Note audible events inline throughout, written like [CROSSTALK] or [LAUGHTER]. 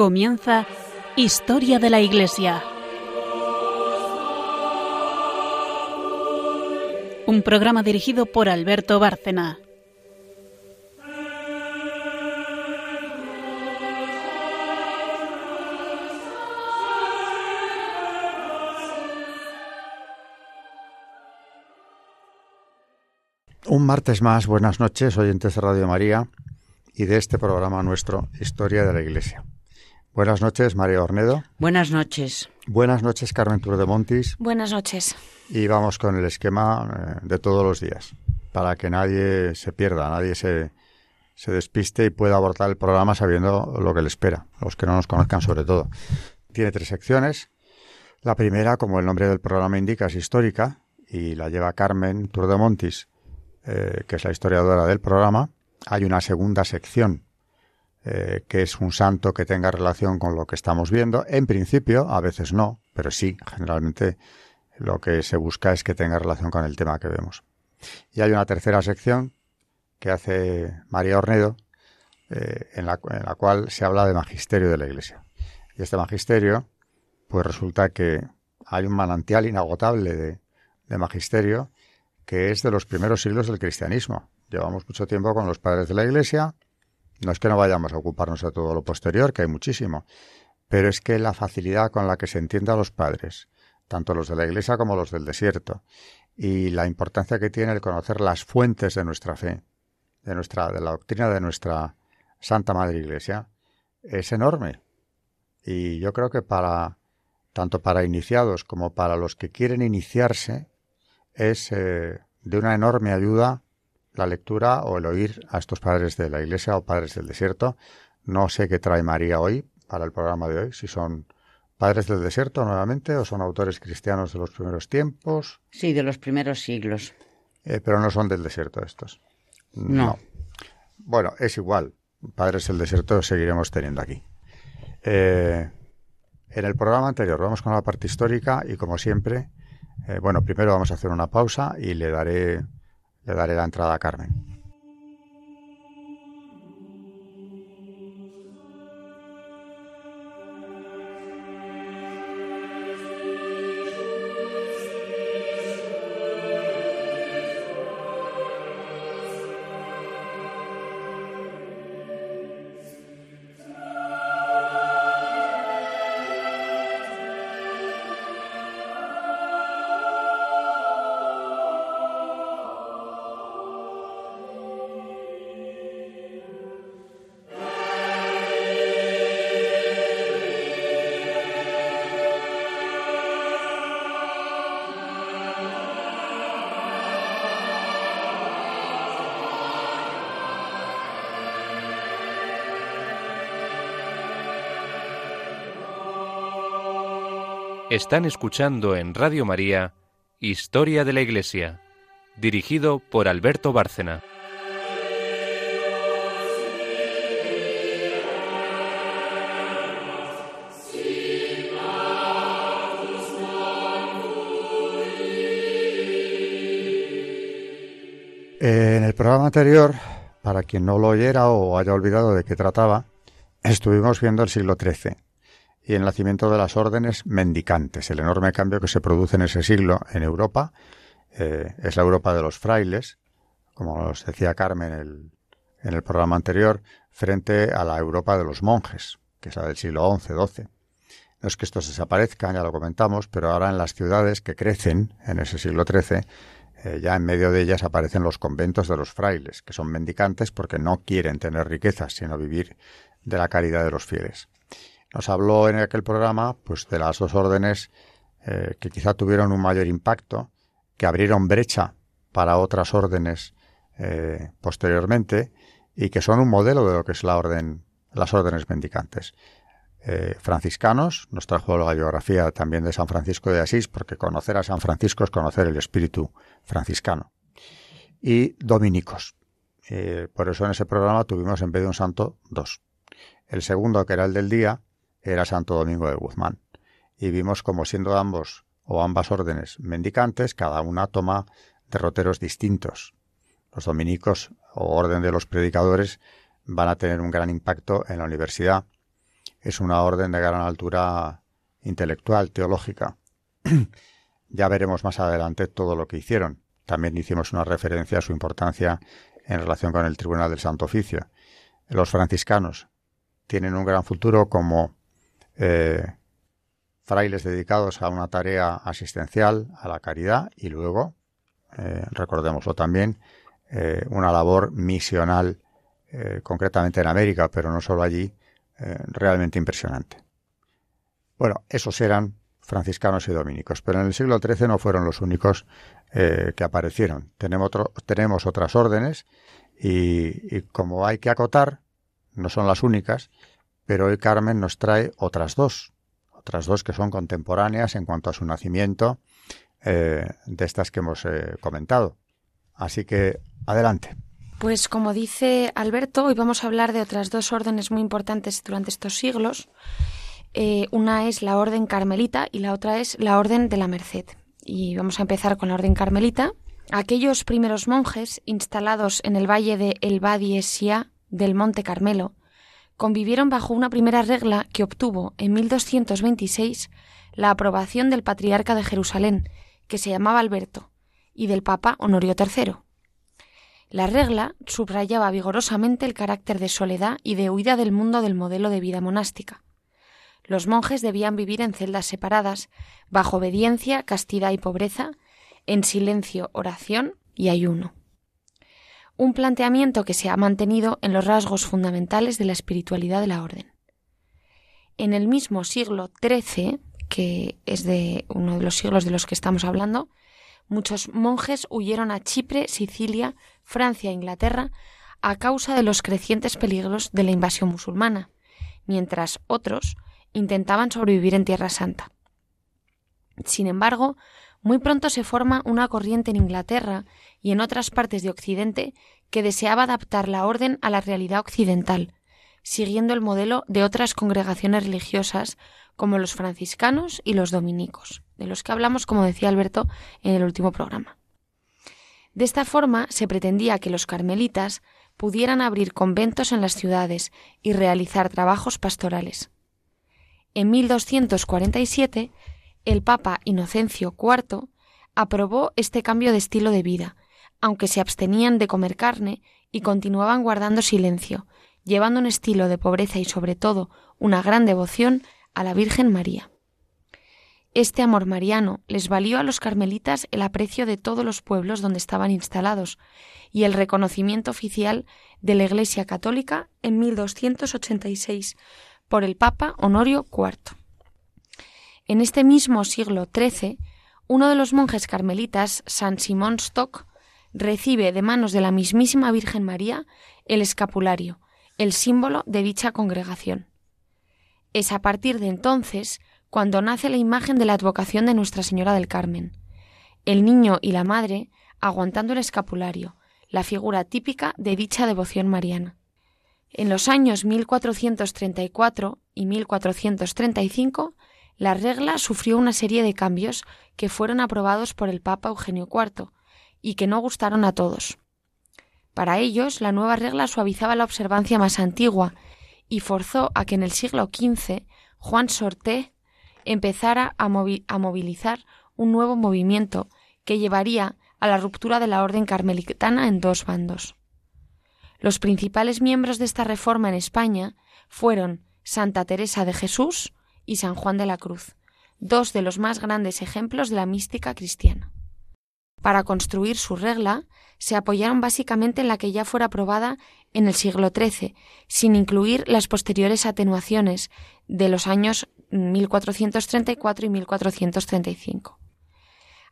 Comienza Historia de la Iglesia. Un programa dirigido por Alberto Bárcena. Un martes más, buenas noches, oyentes de Radio María y de este programa nuestro, Historia de la Iglesia. Buenas noches, María Ornedo. Buenas noches. Buenas noches, Carmen Tour de Montis. Buenas noches. Y vamos con el esquema eh, de todos los días, para que nadie se pierda, nadie se, se despiste y pueda abortar el programa sabiendo lo que le espera, los que no nos conozcan sobre todo. Tiene tres secciones. La primera, como el nombre del programa indica, es histórica y la lleva Carmen Tour de Montis, eh, que es la historiadora del programa. Hay una segunda sección eh, que es un santo que tenga relación con lo que estamos viendo. En principio, a veces no, pero sí, generalmente lo que se busca es que tenga relación con el tema que vemos. Y hay una tercera sección que hace María Ornedo, eh, en, la, en, la, cual se habla de magisterio de la Iglesia. Y este magisterio, pues resulta que hay un manantial inagotable de, de magisterio que es de los primeros siglos del cristianismo. Llevamos mucho tiempo con los padres de la Iglesia, no es que no vayamos a ocuparnos de todo lo posterior, que hay muchísimo, pero es que la facilidad con la que se entiende a los padres, tanto los de la Iglesia como los del desierto, y la importancia que tiene el conocer las fuentes de nuestra fe, de nuestra, de la doctrina de nuestra Santa Madre Iglesia, es enorme. Y yo creo que para tanto para iniciados como para los que quieren iniciarse, es eh, de una enorme ayuda la lectura o el oír a estos padres de la Iglesia o padres del desierto. No sé qué trae María hoy para el programa de hoy, si son padres del desierto nuevamente o son autores cristianos de los primeros tiempos. Sí, de los primeros siglos. Eh, pero no son del desierto estos. No. no. Bueno, es igual. Padres del desierto seguiremos teniendo aquí. Eh, en el programa anterior vamos con la parte histórica y como siempre, eh, bueno, primero vamos a hacer una pausa y le daré le daré la entrada a Carmen. Están escuchando en Radio María Historia de la Iglesia, dirigido por Alberto Bárcena. En el programa anterior, para quien no lo oyera o haya olvidado de qué trataba, estuvimos viendo el siglo XIII y el nacimiento de las órdenes mendicantes. El enorme cambio que se produce en ese siglo en Europa eh, es la Europa de los frailes, como nos decía Carmen el, en el programa anterior, frente a la Europa de los monjes, que es la del siglo XI, XII. No es que estos desaparezcan, ya lo comentamos, pero ahora en las ciudades que crecen en ese siglo XIII, eh, ya en medio de ellas aparecen los conventos de los frailes, que son mendicantes porque no quieren tener riquezas, sino vivir de la caridad de los fieles. Nos habló en aquel programa pues de las dos órdenes eh, que quizá tuvieron un mayor impacto, que abrieron brecha para otras órdenes eh, posteriormente y que son un modelo de lo que es la orden, las órdenes mendicantes. Eh, franciscanos, nos trajo la biografía también de San Francisco de Asís, porque conocer a San Francisco es conocer el espíritu franciscano. Y dominicos. Por eso en ese programa tuvimos en vez de un santo dos. El segundo, que era el del día, era Santo Domingo de Guzmán. Y vimos como siendo ambos o ambas órdenes mendicantes, cada una toma derroteros distintos. Los dominicos o orden de los predicadores van a tener un gran impacto en la universidad, es una orden de gran altura intelectual, teológica. [CLEARS THROAT] ya veremos más adelante todo lo que hicieron. También hicimos una referencia a su importancia en relación con el Tribunal del Santo Oficio. Los franciscanos tienen un gran futuro como eh, frailes dedicados a una tarea asistencial, a la caridad y luego, eh, recordémoslo también, eh, una labor misional, concretamente en América, pero no solo allí, realmente impresionante. Bueno, esos eran franciscanos y dominicos, pero en el siglo XIII no fueron los únicos que aparecieron. Tenemos, tenemos otras órdenes y como hay que acotar, no son las únicas, pero hoy Carmen nos trae otras dos, otras dos que son contemporáneas en cuanto a su nacimiento, eh, de estas que hemos eh, comentado. Así que, adelante. Pues como dice Alberto, hoy vamos a hablar de otras dos órdenes muy importantes durante estos siglos. Eh, una es la Orden Carmelita y la otra es la Orden de la Merced. Y vamos a empezar con la Orden Carmelita. Aquellos primeros monjes instalados en el valle de El Badi del Monte Carmelo convivieron bajo una primera regla que obtuvo en 1226 la aprobación del patriarca de Jerusalén, que se llamaba Alberto, y del papa Honorio III. La regla subrayaba vigorosamente el carácter de soledad y de huida del mundo del modelo de vida monástica. Los monjes debían vivir en celdas separadas, bajo obediencia, castidad y pobreza, en silencio, oración y ayuno un planteamiento que se ha mantenido en los rasgos fundamentales de la espiritualidad de la orden. En el mismo siglo XIII, que es de uno de los siglos de los que estamos hablando, muchos monjes huyeron a Chipre, Sicilia, Francia e Inglaterra a causa de los crecientes peligros de la invasión musulmana, mientras otros intentaban sobrevivir en Tierra Santa. Sin embargo, muy pronto se forma una corriente en Inglaterra y en otras partes de Occidente que deseaba adaptar la orden a la realidad occidental, siguiendo el modelo de otras congregaciones religiosas como los franciscanos y los dominicos, de los que hablamos, como decía Alberto, en el último programa. De esta forma se pretendía que los carmelitas pudieran abrir conventos en las ciudades y realizar trabajos pastorales. En 1247 el Papa Inocencio IV aprobó este cambio de estilo de vida, aunque se abstenían de comer carne y continuaban guardando silencio, llevando un estilo de pobreza y sobre todo una gran devoción a la Virgen María. Este amor mariano les valió a los carmelitas el aprecio de todos los pueblos donde estaban instalados y el reconocimiento oficial de la Iglesia Católica en 1286 por el Papa Honorio IV. En este mismo siglo XIII, uno de los monjes carmelitas, San Simón Stock, recibe de manos de la mismísima Virgen María el escapulario, el símbolo de dicha congregación. Es a partir de entonces cuando nace la imagen de la advocación de Nuestra Señora del Carmen, el niño y la madre aguantando el escapulario, la figura típica de dicha devoción mariana. En los años 1434 y 1435 la regla sufrió una serie de cambios que fueron aprobados por el Papa Eugenio IV y que no gustaron a todos. Para ellos, la nueva regla suavizaba la observancia más antigua y forzó a que en el siglo XV Juan Sorté empezara a, a movilizar un nuevo movimiento que llevaría a la ruptura de la orden carmelitana en dos bandos. Los principales miembros de esta reforma en España fueron Santa Teresa de Jesús, y San Juan de la Cruz, dos de los más grandes ejemplos de la mística cristiana. Para construir su regla, se apoyaron básicamente en la que ya fuera aprobada en el siglo XIII, sin incluir las posteriores atenuaciones de los años 1434 y 1435.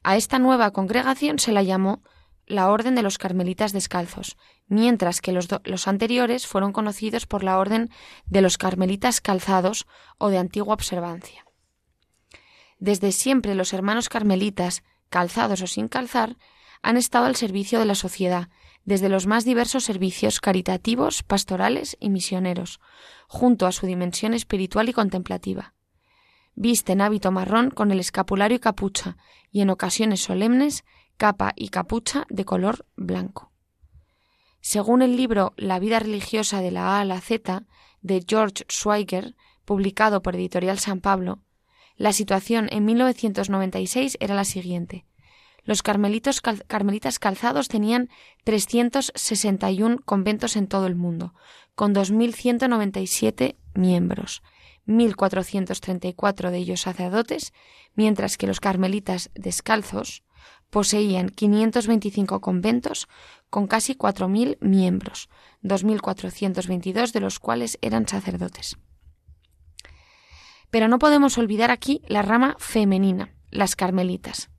A esta nueva congregación se la llamó la Orden de los Carmelitas Descalzos, mientras que los, anteriores fueron conocidos por la Orden de los Carmelitas Calzados o de antigua observancia. Desde siempre los hermanos carmelitas, calzados o sin calzar, han estado al servicio de la sociedad, desde los más diversos servicios caritativos, pastorales y misioneros, junto a su dimensión espiritual y contemplativa. Visten hábito marrón con el escapulario y capucha, y en ocasiones solemnes capa y capucha de color blanco. Según el libro La vida religiosa de la A a la Z de George Schweiger, publicado por Editorial San Pablo, la situación en 1996 era la siguiente. Los carmelitos carmelitas calzados tenían 361 conventos en todo el mundo, con 2.197 miembros, 1.434 de ellos sacerdotes, mientras que los carmelitas descalzos poseían 525 conventos con casi 4.000 miembros, 2.422 de los cuales eran sacerdotes. Pero no podemos olvidar aquí la rama femenina, las carmelitas.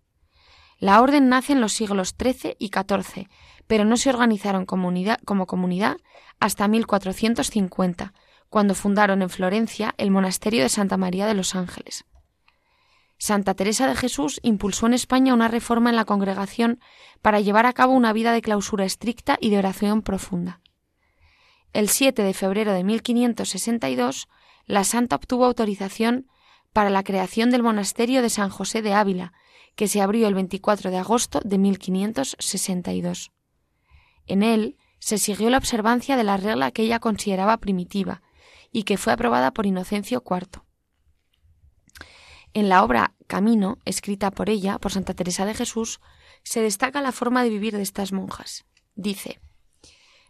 La orden nace en los siglos XIII y XIV, pero no se organizaron como comunidad hasta 1450, cuando fundaron en Florencia el monasterio de Santa María de los Ángeles. Santa Teresa de Jesús impulsó en España una reforma en la congregación para llevar a cabo una vida de clausura estricta y de oración profunda. El 7 de febrero de 1562, la santa obtuvo autorización para la creación del monasterio de San José de Ávila, que se abrió el 24 de agosto de 1562. En él se siguió la observancia de la regla que ella consideraba primitiva y que fue aprobada por Inocencio IV. En la obra Camino, escrita por ella, por Santa Teresa de Jesús, se destaca la forma de vivir de estas monjas. Dice,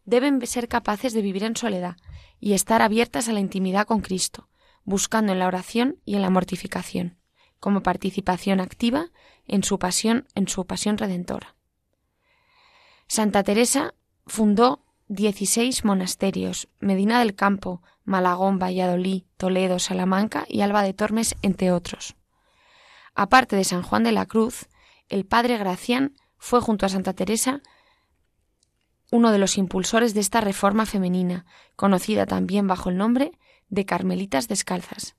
deben ser capaces de vivir en soledad y estar abiertas a la intimidad con Cristo, buscando en la oración y en la mortificación como participación activa en su pasión, en su pasión redentora. Santa Teresa fundó 16 monasterios, Medina del Campo, Malagón, Valladolid, Toledo, Salamanca y Alba de Tormes, entre otros. Aparte de San Juan de la Cruz, el padre Gracián fue junto a Santa Teresa uno de los impulsores de esta reforma femenina, conocida también bajo el nombre de Carmelitas Descalzas.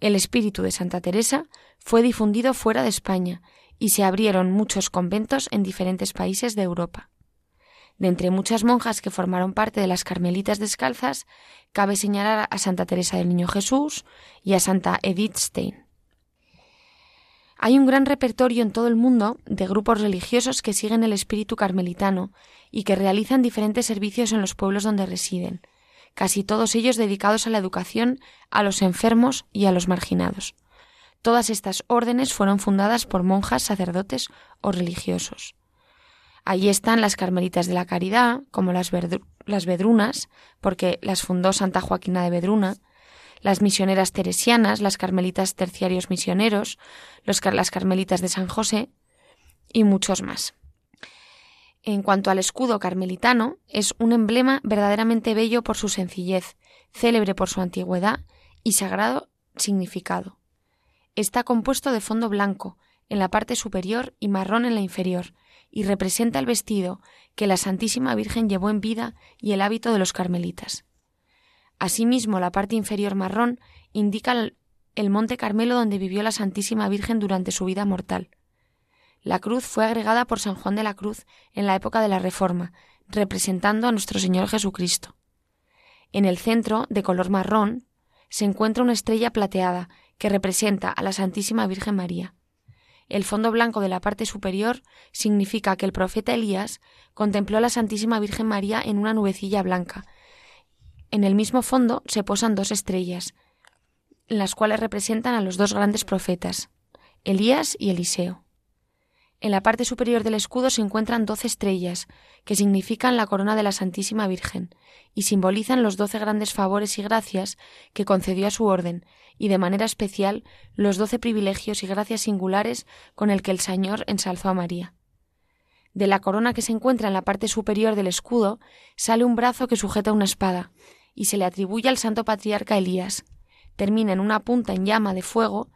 El espíritu de Santa Teresa fue difundido fuera de España y se abrieron muchos conventos en diferentes países de Europa. De entre muchas monjas que formaron parte de las Carmelitas Descalzas, cabe señalar a Santa Teresa del Niño Jesús y a Santa Edith Stein. Hay un gran repertorio en todo el mundo de grupos religiosos que siguen el espíritu carmelitano y que realizan diferentes servicios en los pueblos donde residen, casi todos ellos dedicados a la educación, a los enfermos y a los marginados. Todas estas órdenes fueron fundadas por monjas, sacerdotes o religiosos. Allí están las Carmelitas de la Caridad, como las, las Vedrunas, porque las fundó Santa Joaquina de Vedruna, las misioneras teresianas, las Carmelitas terciarios misioneros, los, las Carmelitas de San José y muchos más. En cuanto al escudo carmelitano, es un emblema verdaderamente bello por su sencillez, célebre por su antigüedad y sagrado significado. Está compuesto de fondo blanco en la parte superior y marrón en la inferior, y representa el vestido que la Santísima Virgen llevó en vida y el hábito de los carmelitas. Asimismo, la parte inferior marrón indica el monte Carmelo donde vivió la Santísima Virgen durante su vida mortal. La cruz fue agregada por San Juan de la Cruz en la época de la Reforma, representando a nuestro Señor Jesucristo. En el centro, de color marrón, se encuentra una estrella plateada que representa a la Santísima Virgen María. El fondo blanco de la parte superior significa que el profeta Elías contempló a la Santísima Virgen María en una nubecilla blanca. En el mismo fondo se posan dos estrellas, las cuales representan a los dos grandes profetas, Elías y Eliseo. En la parte superior del escudo se encuentran doce estrellas, que significan la corona de la Santísima Virgen, y simbolizan los doce grandes favores y gracias que concedió a su orden, y de manera especial los doce privilegios y gracias singulares con el que el Señor ensalzó a María. De la corona que se encuentra en la parte superior del escudo sale un brazo que sujeta una espada, y se le atribuye al santo patriarca Elías. Termina en una punta en llama de fuego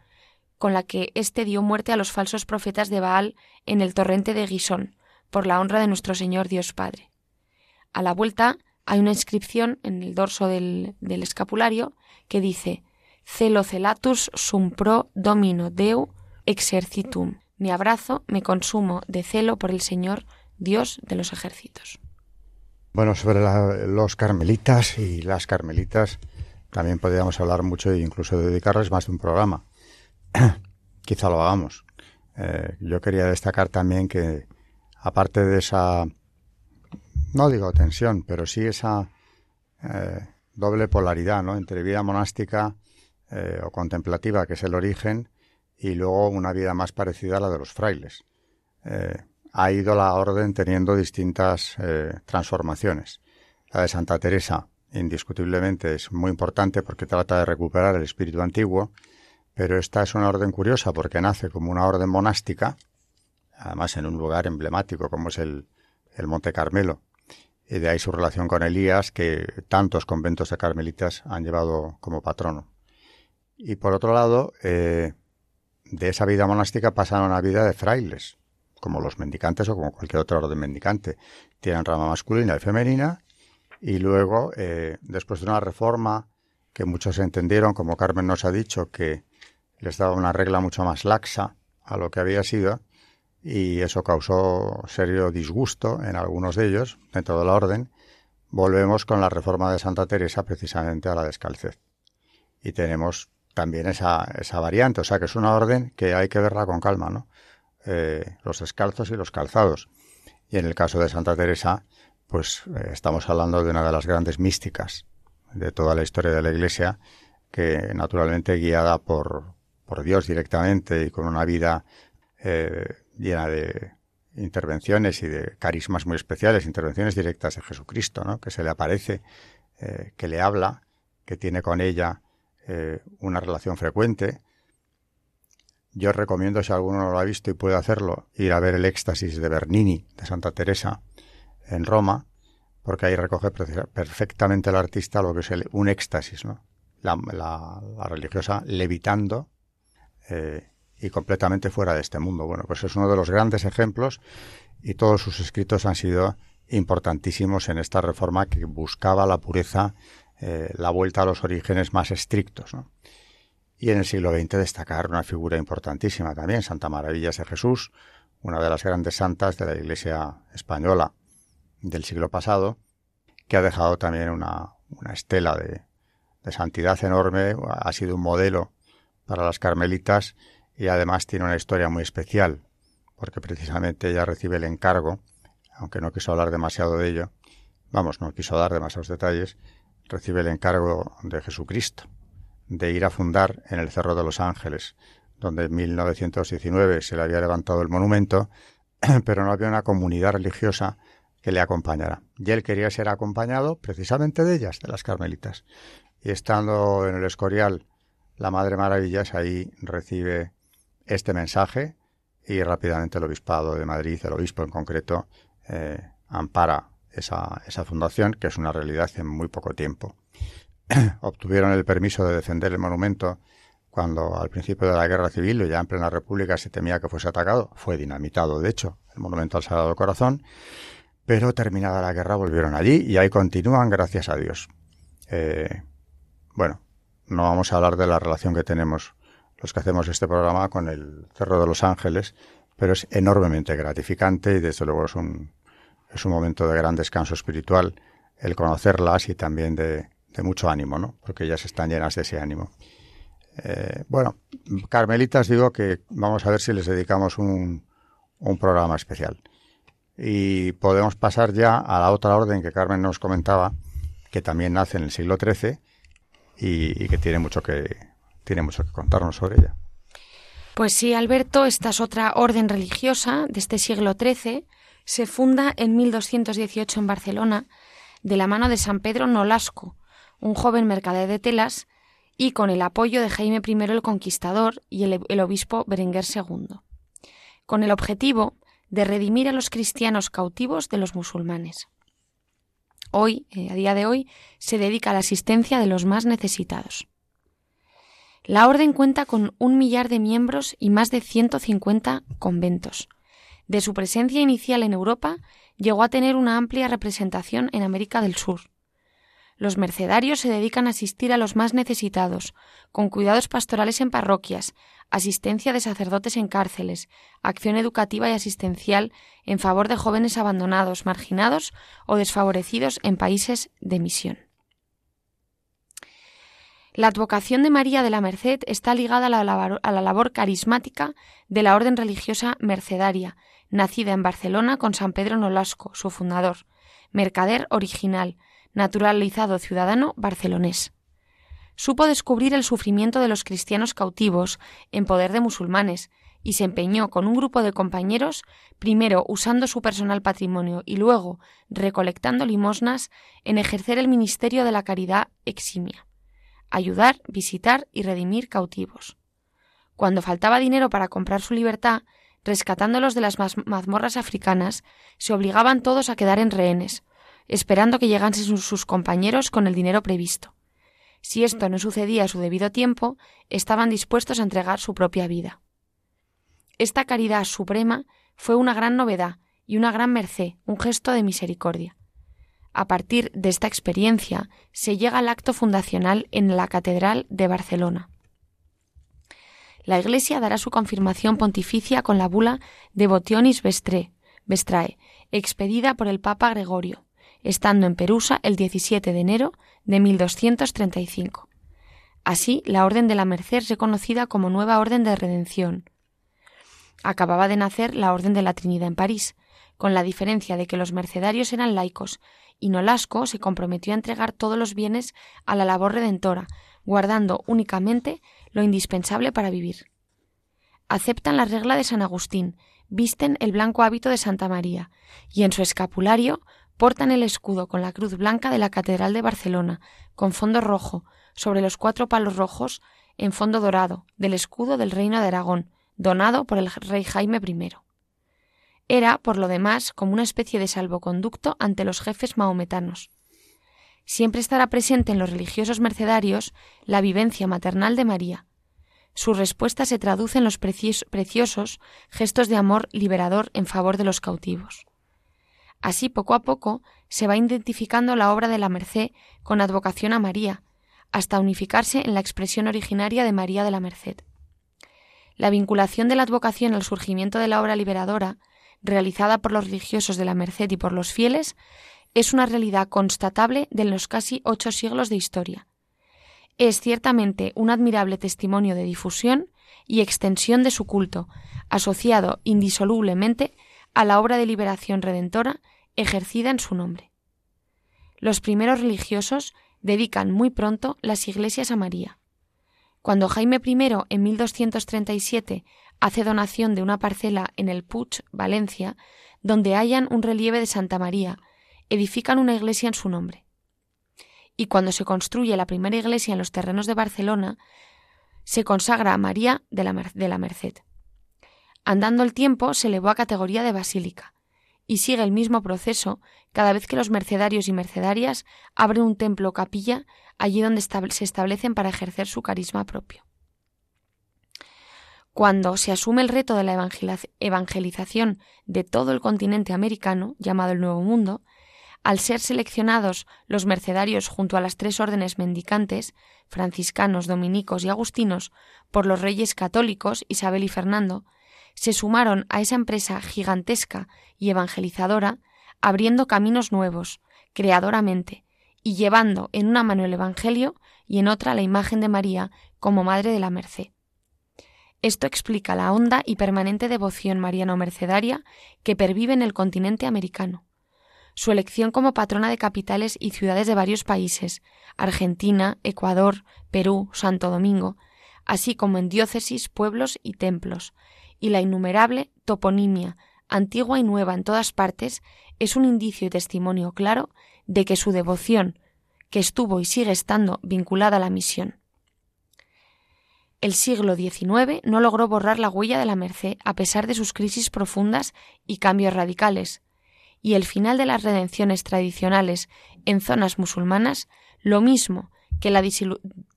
con la que éste dio muerte a los falsos profetas de Baal en el torrente de Gisón, por la honra de nuestro Señor Dios Padre. A la vuelta hay una inscripción en el dorso del, escapulario que dice Celo celatus sum pro domino deu exercitum. Me abrazo, me consumo de celo por el Señor, Dios de los ejércitos. Bueno, sobre los carmelitas y las carmelitas también podríamos hablar mucho e incluso dedicarles más de un programa. [COUGHS] quizá lo hagamos. Eh, yo quería destacar también que, aparte de esa, no digo tensión, pero sí esa eh, doble polaridad ¿no? entre vida monástica eh, o contemplativa, que es el origen, y luego una vida más parecida a la de los frailes. Ha ido la orden teniendo distintas transformaciones. La de Santa Teresa, indiscutiblemente, es muy importante porque trata de recuperar el espíritu antiguo, pero esta es una orden curiosa porque nace como una orden monástica, además en un lugar emblemático como es el, Monte Carmelo, y de ahí su relación con Elías, que tantos conventos de carmelitas han llevado como patrono. Y por otro lado, eh, de esa vida monástica pasan a una vida de frailes, como los mendicantes o como cualquier otro orden mendicante. Tienen rama masculina y femenina, y luego, eh, después de una reforma que muchos entendieron, como Carmen nos ha dicho, que les daba una regla mucho más laxa a lo que había sido, y eso causó serio disgusto en algunos de ellos, dentro de la orden, volvemos con la reforma de Santa Teresa precisamente a la descalcez. Y tenemos también esa, esa variante, o sea que es una orden que hay que verla con calma, ¿no? Eh, los descalzos y los calzados. Y en el caso de Santa Teresa, pues eh, estamos hablando de una de las grandes místicas de toda la historia de la Iglesia, que naturalmente guiada por, por Dios directamente y con una vida eh, llena de intervenciones y de carismas muy especiales, intervenciones directas de Jesucristo, ¿no? que se le aparece, eh, que le habla, que tiene con ella eh, una relación frecuente. Yo recomiendo, si alguno no lo ha visto y puede hacerlo, ir a ver el éxtasis de Bernini, de Santa Teresa, en Roma, porque ahí recoge perfectamente el artista lo que es un éxtasis, ¿no? La, religiosa levitando eh, y completamente fuera de este mundo. Bueno, pues es uno de los grandes ejemplos y todos sus escritos han sido importantísimos en esta reforma que buscaba la pureza, eh, la vuelta a los orígenes más estrictos. Y en el siglo XX destacar una figura importantísima también, Santa Maravillas de Jesús, una de las grandes santas de la Iglesia española del siglo pasado, que ha dejado también una, una estela de, de santidad enorme, ha sido un modelo para las carmelitas y además tiene una historia muy especial, porque precisamente ella recibe el encargo, aunque no quiso hablar demasiado de ello, vamos, no quiso dar demasiados detalles, recibe el encargo de Jesucristo de ir a fundar en el Cerro de los Ángeles, donde en 1919 se le había levantado el monumento, [CLEARS THROAT] pero no había una comunidad religiosa que le acompañara. Y él quería ser acompañado precisamente de ellas, de las carmelitas. Y estando en el Escorial, la Madre Maravillas ahí recibe este mensaje y rápidamente el Obispado de Madrid, el obispo en concreto, eh, ampara esa, esa fundación, que es una realidad en muy poco tiempo. [CLEARS THROAT] Obtuvieron el permiso de defender el monumento cuando al principio de la guerra civil o ya en plena república se temía que fuese atacado. Fue dinamitado, de hecho, el monumento al Sagrado Corazón. Pero terminada la guerra volvieron allí y ahí continúan, gracias a Dios. Eh, bueno, no vamos a hablar de la relación que tenemos los que hacemos este programa con el Cerro de los Ángeles, pero es enormemente gratificante y desde luego es un, es un momento de gran descanso espiritual el conocerlas y también de, mucho ánimo, ¿no? Porque ellas están llenas de ese ánimo. Eh, bueno, Carmelitas digo que vamos a ver si les dedicamos un, un programa especial. Y podemos pasar ya a la otra orden que Carmen nos comentaba, que también nace en el siglo XIII y que tiene mucho que, tiene mucho que contarnos sobre ella. Pues sí, Alberto, esta es otra orden religiosa de este siglo XIII. Se funda en 1218 en Barcelona de la mano de San Pedro Nolasco, un joven mercader de telas, y con el apoyo de Jaime I el Conquistador y el, obispo Berenguer II, con el objetivo de redimir a los cristianos cautivos de los musulmanes. Hoy, eh, a día de hoy, se dedica a la asistencia de los más necesitados. La orden cuenta con un millar de miembros y más de 150 conventos. De su presencia inicial en Europa, llegó a tener una amplia representación en América del Sur. Los mercedarios se dedican a asistir a los más necesitados, con cuidados pastorales en parroquias, asistencia de sacerdotes en cárceles, acción educativa y asistencial en favor de jóvenes abandonados, marginados o desfavorecidos en países de misión. La advocación de María de la Merced está ligada a la, labor, carismática de la orden religiosa mercedaria, nacida en Barcelona con San Pedro Nolasco, su fundador, mercader original, naturalizado ciudadano barcelonés. supo descubrir el sufrimiento de los cristianos cautivos en poder de musulmanes y se empeñó con un grupo de compañeros, primero usando su personal patrimonio y luego recolectando limosnas, en ejercer el ministerio de la caridad eximia, ayudar, visitar y redimir cautivos. Cuando faltaba dinero para comprar su libertad, rescatándolos de las mazmorras africanas, se obligaban todos a quedar en rehenes, esperando que llegasen sus compañeros con el dinero previsto. Si esto no sucedía a su debido tiempo, estaban dispuestos a entregar su propia vida. Esta caridad suprema fue una gran novedad y una gran merced, un gesto de misericordia. A partir de esta experiencia se llega al acto fundacional en la Catedral de Barcelona. La Iglesia dará su confirmación pontificia con la bula Devotionis Vestrae, expedida por el Papa Gregorio, estando en Perusa el 17 de enero de 1235. Así, la Orden de la Merced es reconocida como nueva Orden de Redención. Acababa de nacer la Orden de la Trinidad en París, con la diferencia de que los mercedarios eran laicos y Nolasco se comprometió a entregar todos los bienes a la labor redentora, guardando únicamente lo indispensable para vivir. Aceptan la regla de San Agustín, visten el blanco hábito de Santa María, y en su escapulario portan el escudo con la cruz blanca de la Catedral de Barcelona, con fondo rojo, sobre los cuatro palos rojos, en fondo dorado, del escudo del Reino de Aragón, donado por el rey Jaime I. Era, por lo demás, como una especie de salvoconducto ante los jefes mahometanos. Siempre estará presente en los religiosos mercedarios la vivencia maternal de María. Su respuesta se traduce en los preciosos gestos de amor liberador en favor de los cautivos. Así, poco a poco, se va identificando la obra de la Merced con advocación a María, hasta unificarse en la expresión originaria de María de la Merced. La vinculación de la advocación al surgimiento de la obra liberadora, realizada por los religiosos de la Merced y por los fieles, es una realidad constatable de los casi ocho siglos de historia. Es ciertamente un admirable testimonio de difusión y extensión de su culto, asociado indisolublemente a la obra de liberación redentora ejercida en su nombre. Los primeros religiosos dedican muy pronto las iglesias a María. Cuando Jaime I, en 1237, hace donación de una parcela en el Puig, Valencia, donde hallan un relieve de Santa María, edifican una iglesia en su nombre. Y cuando se construye la primera iglesia en los terrenos de Barcelona, se consagra a María de la, de la Merced. Andando el tiempo se elevó a categoría de basílica, y sigue el mismo proceso cada vez que los mercedarios y mercedarias abren un templo o capilla allí donde se establecen para ejercer su carisma propio. Cuando se asume el reto de la evangelización de todo el continente americano, llamado el Nuevo Mundo, al ser seleccionados los mercedarios junto a las tres órdenes mendicantes, franciscanos, dominicos y agustinos, por los reyes católicos Isabel y Fernando, se sumaron a esa empresa gigantesca y evangelizadora, abriendo caminos nuevos, creadoramente, y llevando en una mano el Evangelio y en otra la imagen de María como Madre de la Merced. Esto explica la honda y permanente devoción mariano-mercedaria que pervive en el continente americano su elección como patrona de capitales y ciudades de varios países, Argentina, Ecuador, Perú, Santo Domingo, así como en diócesis, pueblos y templos, y la innumerable toponimia, antigua y nueva en todas partes, es un indicio y testimonio claro de que su devoción, que estuvo y sigue estando vinculada a la misión. El siglo XIX no logró borrar la huella de la Merced a pesar de sus crisis profundas y cambios radicales, y el final de las redenciones tradicionales en zonas musulmanas, lo mismo que la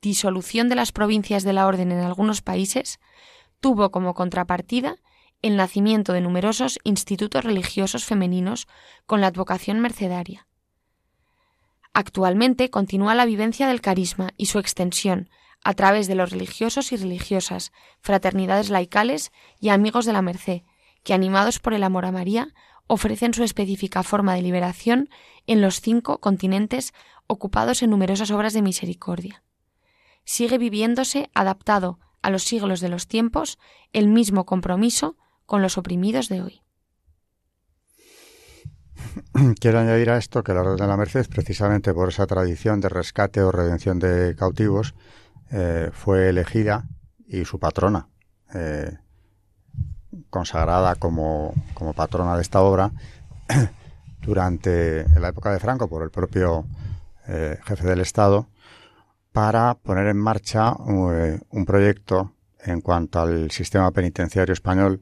disolución de las provincias de la Orden en algunos países, tuvo como contrapartida el nacimiento de numerosos institutos religiosos femeninos con la advocación mercedaria. Actualmente continúa la vivencia del carisma y su extensión a través de los religiosos y religiosas, fraternidades laicales y amigos de la Merced, que animados por el amor a María ofrecen su específica forma de liberación en los cinco continentes ocupados en numerosas obras de misericordia. Sigue viviéndose adaptado a los siglos de los tiempos el mismo compromiso con los oprimidos de hoy. [CLEARS THROAT] quiero añadir a esto que la Orden de la Merced, precisamente por esa tradición de rescate o redención de cautivos, eh, fue elegida y su patrona, eh, consagrada como, como, patrona de esta obra, [CLEARS THROAT] durante la época de Franco por el propio eh, jefe del Estado, para poner en marcha un proyecto en cuanto al sistema penitenciario español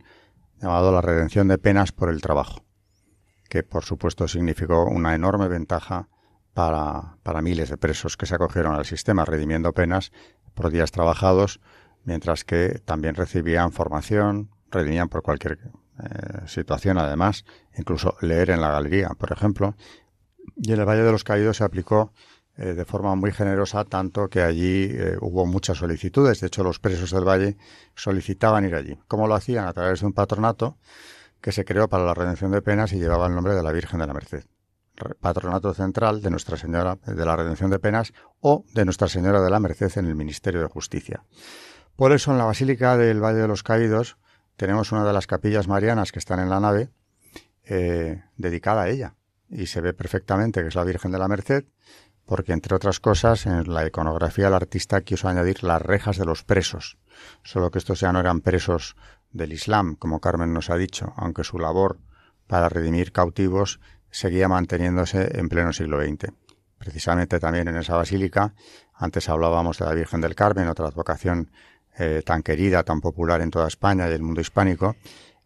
llamado la redención de penas por el trabajo, que por supuesto significó una enorme ventaja para, para miles de presos que se acogieron al sistema, redimiendo penas por días trabajados, mientras que también recibían formación, redimían por cualquier eh, situación además, incluso leer en la galería, por ejemplo. Y en el Valle de los Caídos se aplicó eh, de forma muy generosa, tanto que allí eh, hubo muchas solicitudes. De hecho, los presos del Valle solicitaban ir allí. ¿Cómo lo hacían? A través de un patronato que se creó para la redención de penas y llevaba el nombre de la Virgen de la Merced. Patronato Central de Nuestra Señora de la Redención de Penas o de Nuestra Señora de la Merced en el Ministerio de Justicia. Por eso en la Basílica del Valle de los Caídos tenemos una de las capillas marianas que están en la nave eh, dedicada a ella y se ve perfectamente que es la Virgen de la Merced porque entre otras cosas en la iconografía el artista quiso añadir las rejas de los presos, solo que estos ya no eran presos del Islam, como Carmen nos ha dicho, aunque su labor para redimir cautivos seguía manteniéndose en pleno siglo XX. Precisamente también en esa basílica, antes hablábamos de la Virgen del Carmen, otra advocación eh, tan querida, tan popular en toda España y el mundo hispánico,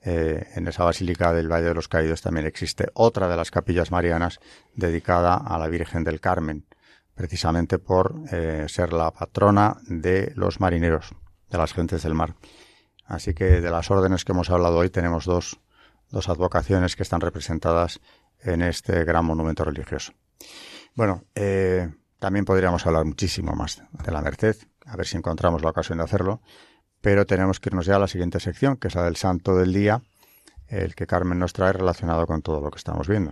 eh, en esa basílica del Valle de los Caídos también existe otra de las capillas marianas dedicada a la Virgen del Carmen, precisamente por eh, ser la patrona de los marineros, de las gentes del mar. Así que de las órdenes que hemos hablado hoy tenemos dos, dos advocaciones que están representadas en este gran monumento religioso. Bueno, eh, también podríamos hablar muchísimo más de la Merced, a ver si encontramos la ocasión de hacerlo, pero tenemos que irnos ya a la siguiente sección, que es la del Santo del Día, el que Carmen nos trae relacionado con todo lo que estamos viendo.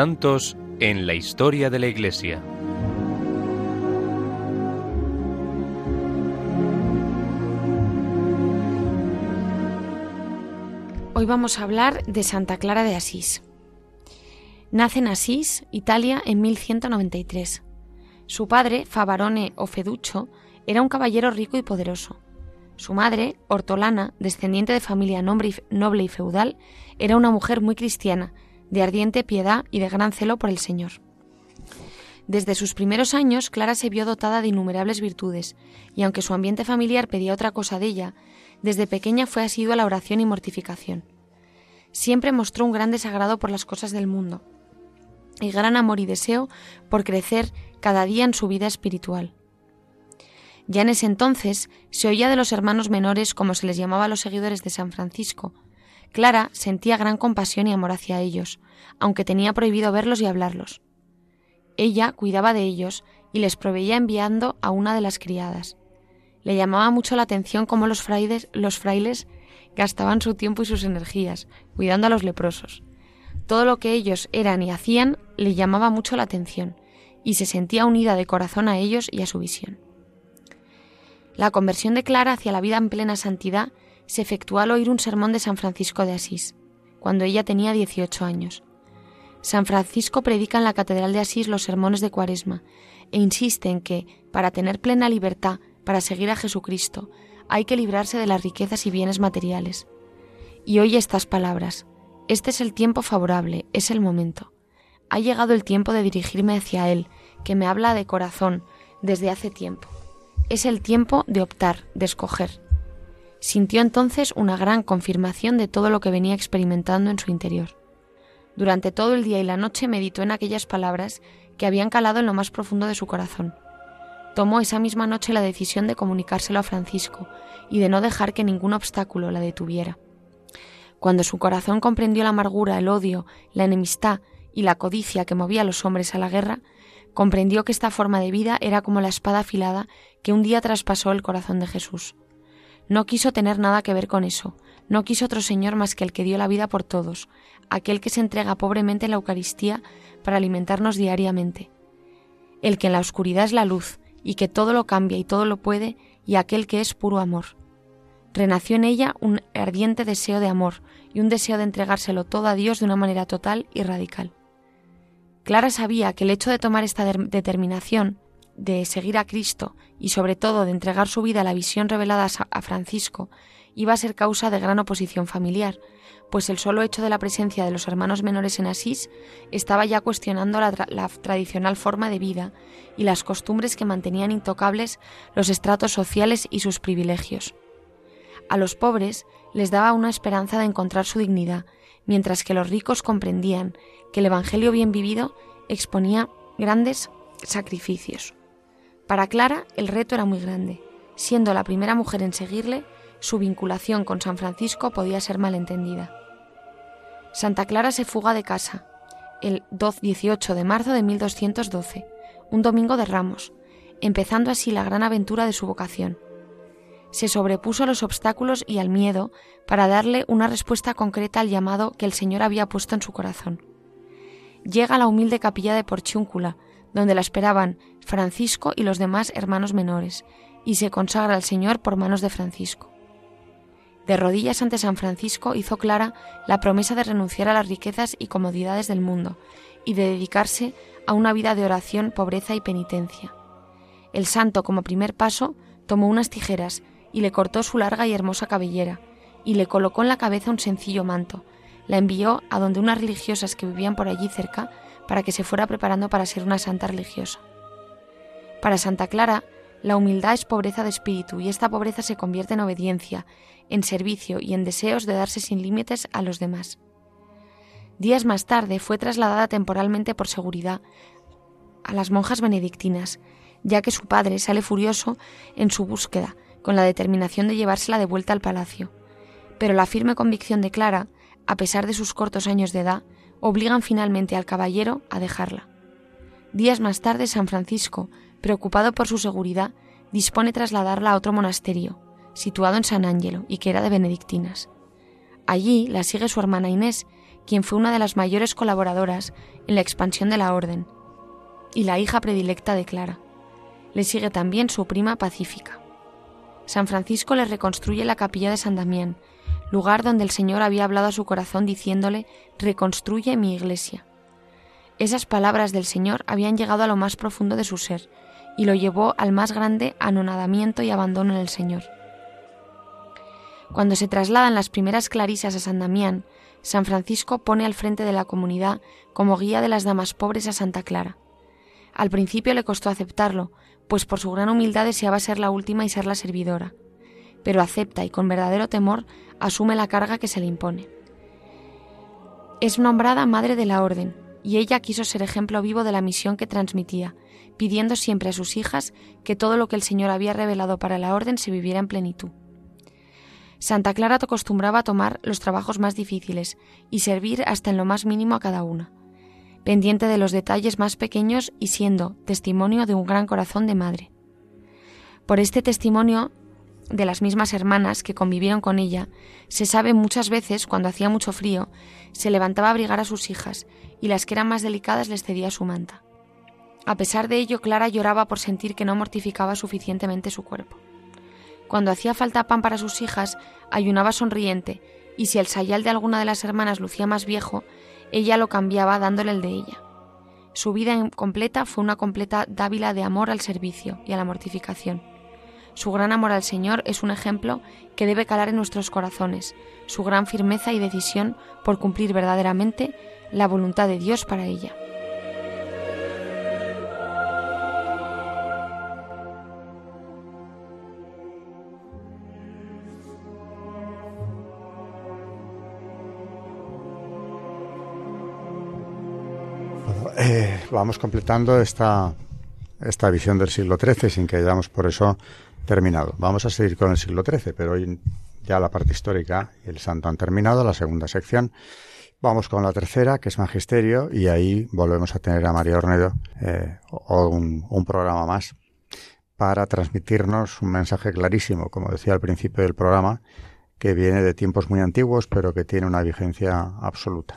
Santos en la historia de la Iglesia. Hoy vamos a hablar de Santa Clara de Asís. Nace en Asís, Italia, en 1193. Su padre, Favarone o Feducho, era un caballero rico y poderoso. Su madre, Hortolana, descendiente de familia noble y feudal, era una mujer muy cristiana de ardiente piedad y de gran celo por el Señor. Desde sus primeros años, Clara se vio dotada de innumerables virtudes, y aunque su ambiente familiar pedía otra cosa de ella, desde pequeña fue asidua a la oración y mortificación. Siempre mostró un gran desagrado por las cosas del mundo. y gran amor y deseo por crecer cada día en su vida espiritual. Ya en ese entonces se oía de los hermanos menores, como se les llamaba a los seguidores de San Francisco. Clara sentía gran compasión y amor hacia ellos, aunque tenía prohibido verlos y hablarlos. Ella cuidaba de ellos y les proveía enviando a una de las criadas. Le llamaba mucho la atención cómo los frailes, gastaban su tiempo y sus energías cuidando a los leprosos. Todo lo que ellos eran y hacían le llamaba mucho la atención, y se sentía unida de corazón a ellos y a su visión. La conversión de Clara hacia la vida en plena santidad se efectuó al oír un sermón de San Francisco de Asís, cuando ella tenía 18 años. San Francisco predica en la Catedral de Asís los sermones de Cuaresma e insiste en que, para tener plena libertad, para seguir a Jesucristo, hay que librarse de las riquezas y bienes materiales. Y oye estas palabras. Este es el tiempo favorable, es el momento. Ha llegado el tiempo de dirigirme hacia Él, que me habla de corazón desde hace tiempo. Es el tiempo de optar, de escoger. Sintió entonces una gran confirmación de todo lo que venía experimentando en su interior. Durante todo el día y la noche meditó en aquellas palabras que habían calado en lo más profundo de su corazón. Tomó esa misma noche la decisión de comunicárselo a Francisco y de no dejar que ningún obstáculo la detuviera. Cuando su corazón comprendió la amargura, el odio, la enemistad y la codicia que movía a los hombres a la guerra, comprendió que esta forma de vida era como la espada afilada que un día traspasó el corazón de Jesús. No quiso tener nada que ver con eso, no quiso otro Señor más que el que dio la vida por todos, aquel que se entrega pobremente en la Eucaristía para alimentarnos diariamente, el que en la oscuridad es la luz y que todo lo cambia y todo lo puede, y aquel que es puro amor. Renació en ella un ardiente deseo de amor y un deseo de entregárselo todo a Dios de una manera total y radical. Clara sabía que el hecho de tomar esta determinación de seguir a Cristo y sobre todo de entregar su vida a la visión revelada a Francisco iba a ser causa de gran oposición familiar, pues el solo hecho de la presencia de los hermanos menores en Asís estaba ya cuestionando la, tradicional forma de vida y las costumbres que mantenían intocables los estratos sociales y sus privilegios. A los pobres les daba una esperanza de encontrar su dignidad, mientras que los ricos comprendían que el Evangelio bien vivido exponía grandes sacrificios. Para Clara el reto era muy grande. Siendo la primera mujer en seguirle, su vinculación con San Francisco podía ser malentendida. Santa Clara se fuga de casa el 18 de marzo de 1212, un domingo de Ramos, empezando así la gran aventura de su vocación se sobrepuso a los obstáculos y al miedo para darle una respuesta concreta al llamado que el Señor había puesto en su corazón. Llega a la humilde capilla de Porchiúncula, donde la esperaban Francisco y los demás hermanos menores, y se consagra al Señor por manos de Francisco. De rodillas ante San Francisco hizo clara la promesa de renunciar a las riquezas y comodidades del mundo y de dedicarse a una vida de oración, pobreza y penitencia. El santo, como primer paso, tomó unas tijeras y le cortó su larga y hermosa cabellera, y le colocó en la cabeza un sencillo manto. La envió a donde unas religiosas que vivían por allí cerca para que se fuera preparando para ser una santa religiosa. Para Santa Clara, la humildad es pobreza de espíritu y esta pobreza se convierte en obediencia, en servicio y en deseos de darse sin límites a los demás. Días más tarde fue trasladada temporalmente por seguridad a las monjas benedictinas, ya que su padre sale furioso en su búsqueda con la determinación de llevársela de vuelta al palacio. Pero la firme convicción de Clara, a pesar de sus cortos años de edad, obligan finalmente al caballero a dejarla. Días más tarde, San Francisco, preocupado por su seguridad, dispone trasladarla a otro monasterio, situado en San Ángelo y que era de benedictinas. Allí la sigue su hermana Inés, quien fue una de las mayores colaboradoras en la expansión de la orden, y la hija predilecta de Clara. Le sigue también su prima Pacífica. San Francisco le reconstruye la capilla de San Damián, lugar donde el Señor había hablado a su corazón diciéndole, reconstruye mi iglesia. Esas palabras del Señor habían llegado a lo más profundo de su ser y lo llevó al más grande anonadamiento y abandono en el Señor. Cuando se trasladan las primeras clarisas a San Damián, San Francisco pone al frente de la comunidad como guía de las damas pobres a Santa Clara. Al principio le costó aceptarlo, pues por su gran humildad deseaba ser la última y ser la servidora, pero acepta y con verdadero temor asume la carga que se le impone. Es nombrada madre de la orden, y ella quiso ser ejemplo vivo de la misión que transmitía, pidiendo siempre a sus hijas que todo lo que el Señor había revelado para la orden se viviera en plenitud. Santa Clara acostumbraba a tomar los trabajos más difíciles y servir hasta en lo más mínimo a cada una, pendiente de los detalles más pequeños y siendo testimonio de un gran corazón de madre. Por este testimonio de las mismas hermanas que convivieron con ella, se sabe muchas veces, cuando hacía mucho frío, se levantaba a abrigar a sus hijas y las que eran más delicadas les cedía su manta. A pesar de ello, Clara lloraba por sentir que no mortificaba suficientemente su cuerpo. Cuando hacía falta pan para sus hijas, ayunaba sonriente, y si el sayal de alguna de las hermanas lucía más viejo, ella lo cambiaba dándole el de ella. Su vida completa fue una completa dávila de amor al servicio y a la mortificación. Su gran amor al Señor es un ejemplo que debe calar en nuestros corazones, su gran firmeza y decisión por cumplir verdaderamente la voluntad de Dios para ella. Eh, vamos completando esta, esta visión del siglo XIII sin que hayamos por eso terminado. Vamos a seguir con el siglo XIII, pero hoy ya la parte histórica y el santo han terminado, la segunda sección. Vamos con la tercera, que es Magisterio, y ahí volvemos a tener a María Ornedo eh, o un, un programa más para transmitirnos un mensaje clarísimo, como decía al principio del programa, que viene de tiempos muy antiguos, pero que tiene una vigencia absoluta.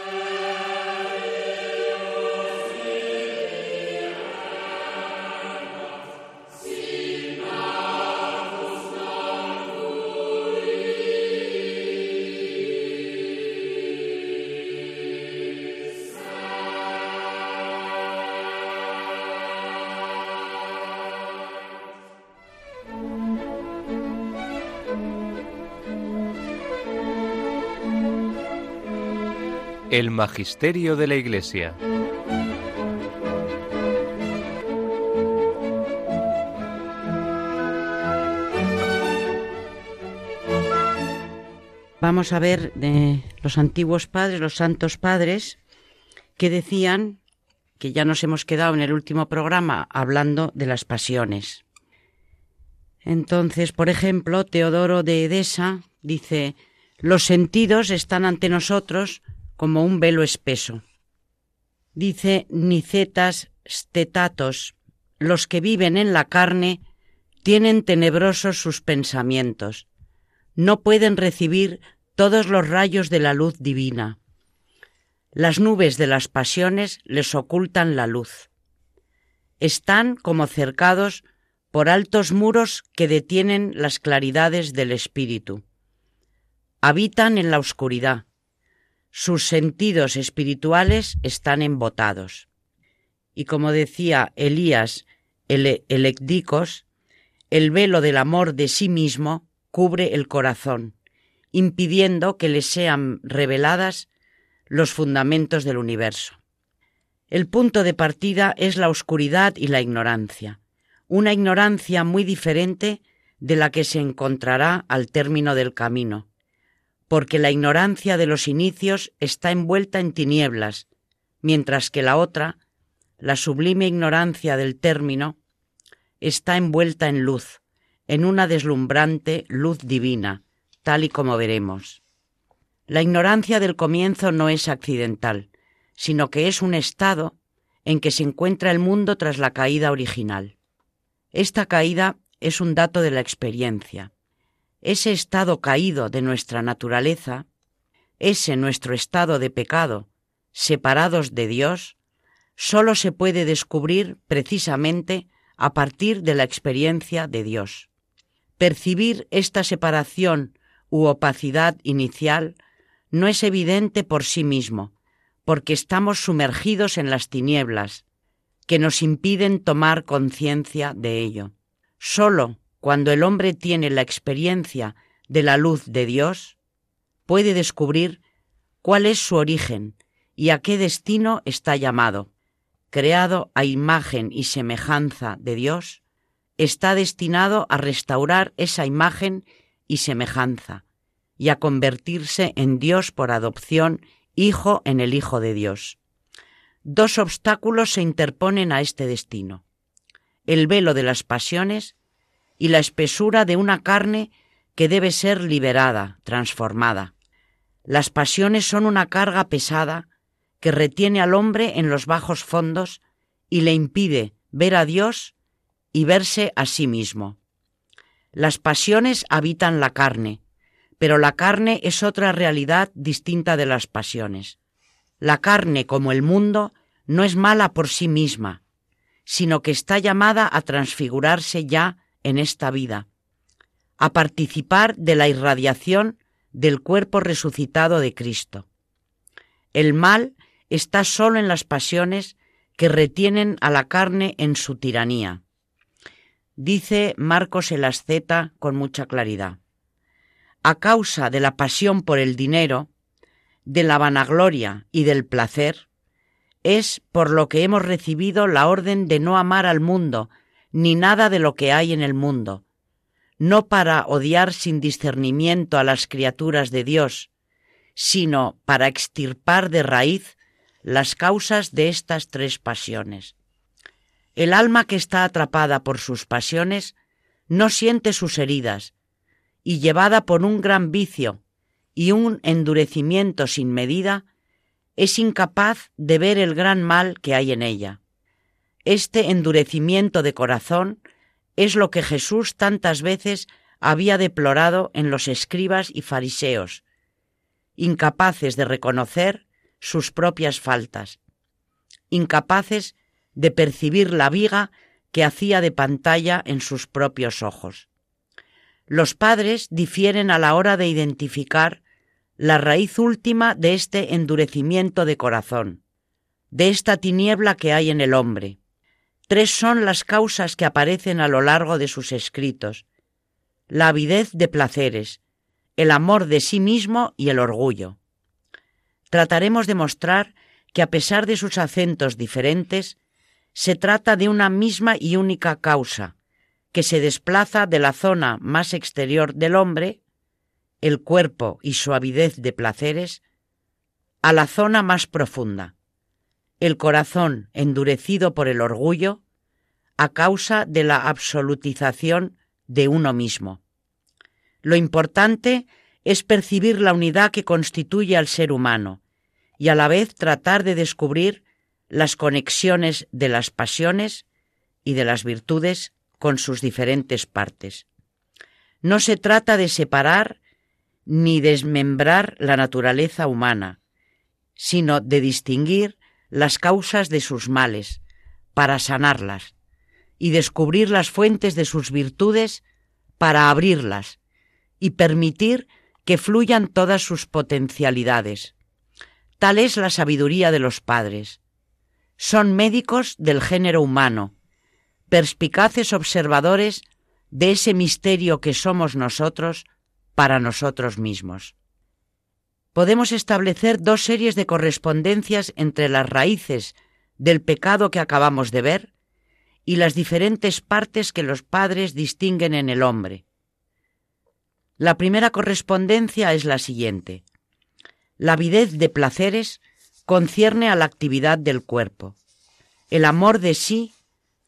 El Magisterio de la Iglesia. Vamos a ver de los antiguos padres, los santos padres, que decían que ya nos hemos quedado en el último programa hablando de las pasiones. Entonces, por ejemplo, Teodoro de Edesa dice, los sentidos están ante nosotros como un velo espeso. Dice Nicetas Stetatos, los que viven en la carne tienen tenebrosos sus pensamientos, no pueden recibir todos los rayos de la luz divina. Las nubes de las pasiones les ocultan la luz. Están como cercados por altos muros que detienen las claridades del espíritu. Habitan en la oscuridad, sus sentidos espirituales están embotados. Y como decía Elías el Elecdicos, el velo del amor de sí mismo cubre el corazón, impidiendo que le sean reveladas los fundamentos del universo. El punto de partida es la oscuridad y la ignorancia, una ignorancia muy diferente de la que se encontrará al término del camino, porque la ignorancia de los inicios está envuelta en tinieblas, mientras que la otra, la sublime ignorancia del término, está envuelta en luz, en una deslumbrante luz divina, tal y como veremos. La ignorancia del comienzo no es accidental, sino que es un estado en que se encuentra el mundo tras la caída original. Esta caída es un dato de la experiencia, ese estado caído de nuestra naturaleza, ese nuestro estado de pecado, separados de Dios, sólo se puede descubrir precisamente a partir de la experiencia de Dios. Percibir esta separación u opacidad inicial no es evidente por sí mismo, porque estamos sumergidos en las tinieblas, que nos impiden tomar conciencia de ello. Solo cuando el hombre tiene la experiencia de la luz de Dios, puede descubrir cuál es su origen y a qué destino está llamado. Creado a imagen y semejanza de Dios, está destinado a restaurar esa imagen y semejanza y a convertirse en Dios por adopción, hijo en el Hijo de Dios. Dos obstáculos se interponen a este destino. El velo de las pasiones y la espesura de una carne que debe ser liberada, transformada. Las pasiones son una carga pesada que retiene al hombre en los bajos fondos y le impide ver a Dios y verse a sí mismo. Las pasiones habitan la carne, pero la carne es otra realidad distinta de las pasiones. La carne, como el mundo, no es mala por sí misma, sino que está llamada a transfigurarse ya en esta vida, a participar de la irradiación del cuerpo resucitado de Cristo. El mal está solo en las pasiones que retienen a la carne en su tiranía. Dice Marcos el asceta con mucha claridad. A causa de la pasión por el dinero, de la vanagloria y del placer, es por lo que hemos recibido la orden de no amar al mundo, ni nada de lo que hay en el mundo, no para odiar sin discernimiento a las criaturas de Dios, sino para extirpar de raíz las causas de estas tres pasiones. El alma que está atrapada por sus pasiones no siente sus heridas, y llevada por un gran vicio y un endurecimiento sin medida, es incapaz de ver el gran mal que hay en ella. Este endurecimiento de corazón es lo que Jesús tantas veces había deplorado en los escribas y fariseos, incapaces de reconocer sus propias faltas, incapaces de percibir la viga que hacía de pantalla en sus propios ojos. Los padres difieren a la hora de identificar la raíz última de este endurecimiento de corazón, de esta tiniebla que hay en el hombre, Tres son las causas que aparecen a lo largo de sus escritos. La avidez de placeres, el amor de sí mismo y el orgullo. Trataremos de mostrar que a pesar de sus acentos diferentes, se trata de una misma y única causa, que se desplaza de la zona más exterior del hombre, el cuerpo y su avidez de placeres, a la zona más profunda, el corazón endurecido por el orgullo a causa de la absolutización de uno mismo. Lo importante es percibir la unidad que constituye al ser humano y a la vez tratar de descubrir las conexiones de las pasiones y de las virtudes con sus diferentes partes. No se trata de separar ni desmembrar la naturaleza humana, sino de distinguir las causas de sus males, para sanarlas, y descubrir las fuentes de sus virtudes para abrirlas y permitir que fluyan todas sus potencialidades. Tal es la sabiduría de los padres. Son médicos del género humano, perspicaces observadores de ese misterio que somos nosotros para nosotros mismos podemos establecer dos series de correspondencias entre las raíces del pecado que acabamos de ver y las diferentes partes que los padres distinguen en el hombre. La primera correspondencia es la siguiente. La avidez de placeres concierne a la actividad del cuerpo. El amor de sí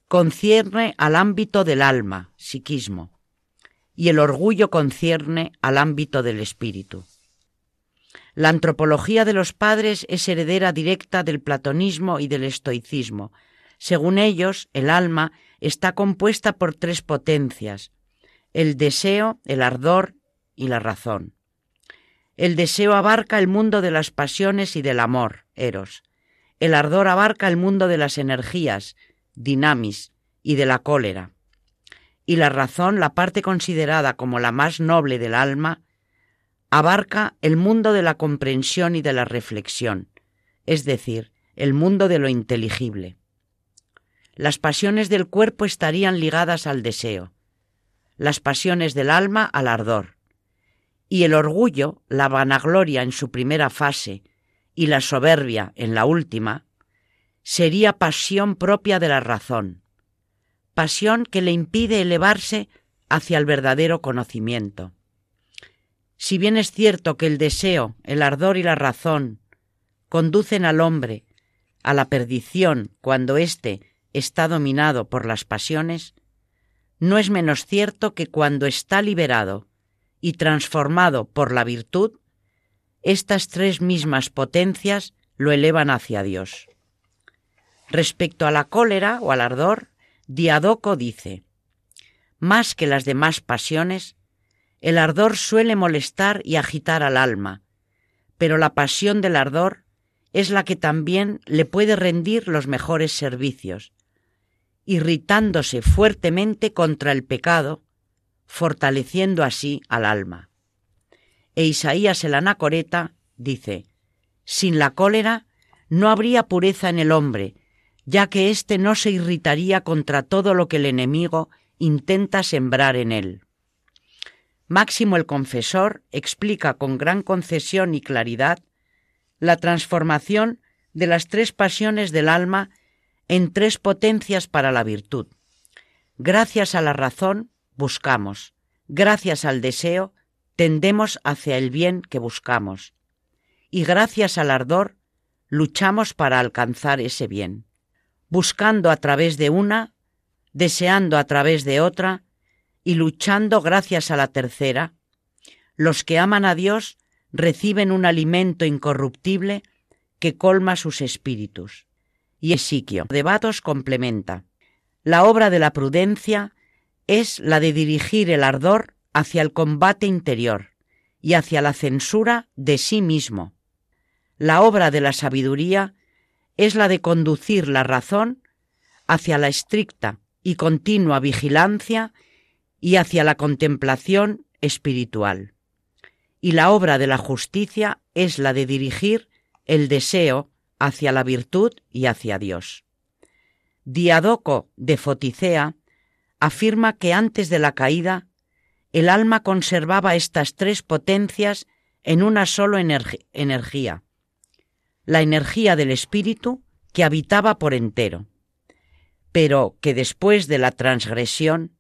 concierne al ámbito del alma, psiquismo, y el orgullo concierne al ámbito del espíritu. La antropología de los padres es heredera directa del platonismo y del estoicismo. Según ellos, el alma está compuesta por tres potencias, el deseo, el ardor y la razón. El deseo abarca el mundo de las pasiones y del amor, eros. El ardor abarca el mundo de las energías, dinamis, y de la cólera. Y la razón, la parte considerada como la más noble del alma, abarca el mundo de la comprensión y de la reflexión, es decir, el mundo de lo inteligible. las pasiones del cuerpo estarían ligadas al deseo, las pasiones del alma al ardor, y el orgullo, la vanagloria en su primera fase y la soberbia en la última, sería pasión propia de la razón, pasión que le impide elevarse hacia el verdadero conocimiento. Si bien es cierto que el deseo, el ardor y la razón conducen al hombre a la perdición cuando éste está dominado por las pasiones, no es menos cierto que cuando está liberado y transformado por la virtud, estas tres mismas potencias lo elevan hacia Dios. Respecto a la cólera o al ardor, Diadoco dice, más que las demás pasiones, el ardor suele molestar y agitar al alma, pero la pasión del ardor es la que también le puede rendir los mejores servicios, irritándose fuertemente contra el pecado, fortaleciendo así al alma. E Isaías el anacoreta dice, Sin la cólera no habría pureza en el hombre, ya que éste no se irritaría contra todo lo que el enemigo intenta sembrar en él. Máximo el Confesor explica con gran concesión y claridad la transformación de las tres pasiones del alma en tres potencias para la virtud. Gracias a la razón buscamos, gracias al deseo tendemos hacia el bien que buscamos, y gracias al ardor luchamos para alcanzar ese bien. Buscando a través de una, deseando a través de otra y luchando gracias a la tercera, los que aman a Dios reciben un alimento incorruptible que colma sus espíritus. Y Esiquio de complementa. La obra de la prudencia es la de dirigir el ardor hacia el combate interior y hacia la censura de sí mismo. La obra de la sabiduría es la de conducir la razón hacia la estricta y continua vigilancia y hacia la contemplación espiritual. Y la obra de la justicia es la de dirigir el deseo hacia la virtud y hacia Dios. Diadoco de Foticea afirma que antes de la caída el alma conservaba estas tres potencias en una sola energía, la energía del espíritu que habitaba por entero, pero que después de la transgresión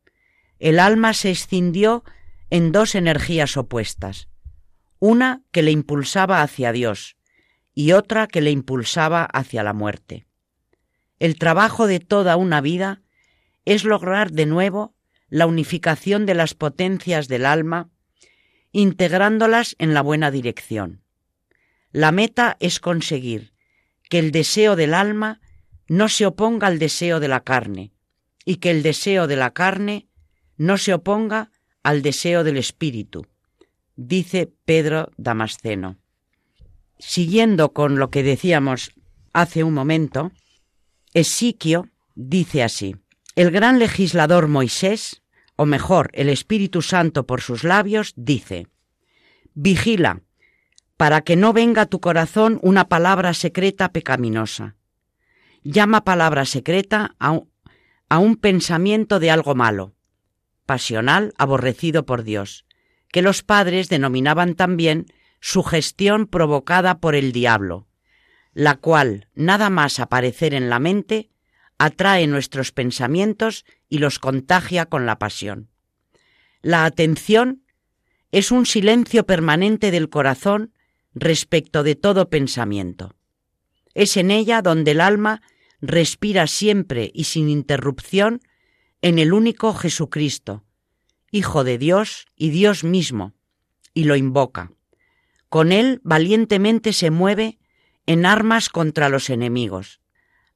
el alma se escindió en dos energías opuestas, una que le impulsaba hacia Dios y otra que le impulsaba hacia la muerte. El trabajo de toda una vida es lograr de nuevo la unificación de las potencias del alma, integrándolas en la buena dirección. La meta es conseguir que el deseo del alma no se oponga al deseo de la carne y que el deseo de la carne no se oponga al deseo del espíritu, dice Pedro Damasceno. Siguiendo con lo que decíamos hace un momento, Esiquio dice así, el gran legislador Moisés, o mejor, el Espíritu Santo por sus labios, dice, Vigila, para que no venga a tu corazón una palabra secreta pecaminosa. Llama palabra secreta a un, a un pensamiento de algo malo, pasional, aborrecido por Dios, que los padres denominaban también sugestión provocada por el diablo, la cual, nada más aparecer en la mente, atrae nuestros pensamientos y los contagia con la pasión. La atención es un silencio permanente del corazón respecto de todo pensamiento. Es en ella donde el alma respira siempre y sin interrupción en el único Jesucristo, Hijo de Dios y Dios mismo, y lo invoca. Con él valientemente se mueve en armas contra los enemigos.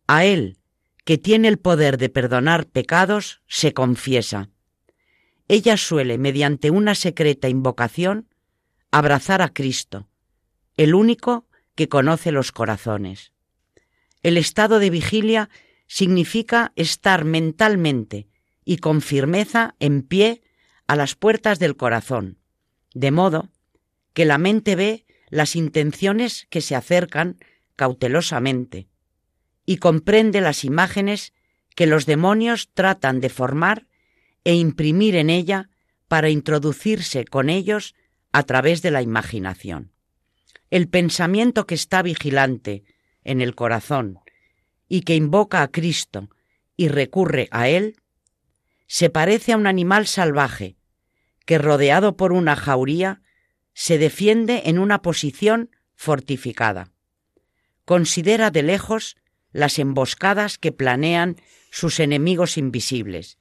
A él, que tiene el poder de perdonar pecados, se confiesa. Ella suele, mediante una secreta invocación, abrazar a Cristo, el único que conoce los corazones. El estado de vigilia significa estar mentalmente y con firmeza en pie a las puertas del corazón, de modo que la mente ve las intenciones que se acercan cautelosamente y comprende las imágenes que los demonios tratan de formar e imprimir en ella para introducirse con ellos a través de la imaginación. El pensamiento que está vigilante en el corazón y que invoca a Cristo y recurre a Él, se parece a un animal salvaje que rodeado por una jauría se defiende en una posición fortificada. Considera de lejos las emboscadas que planean sus enemigos invisibles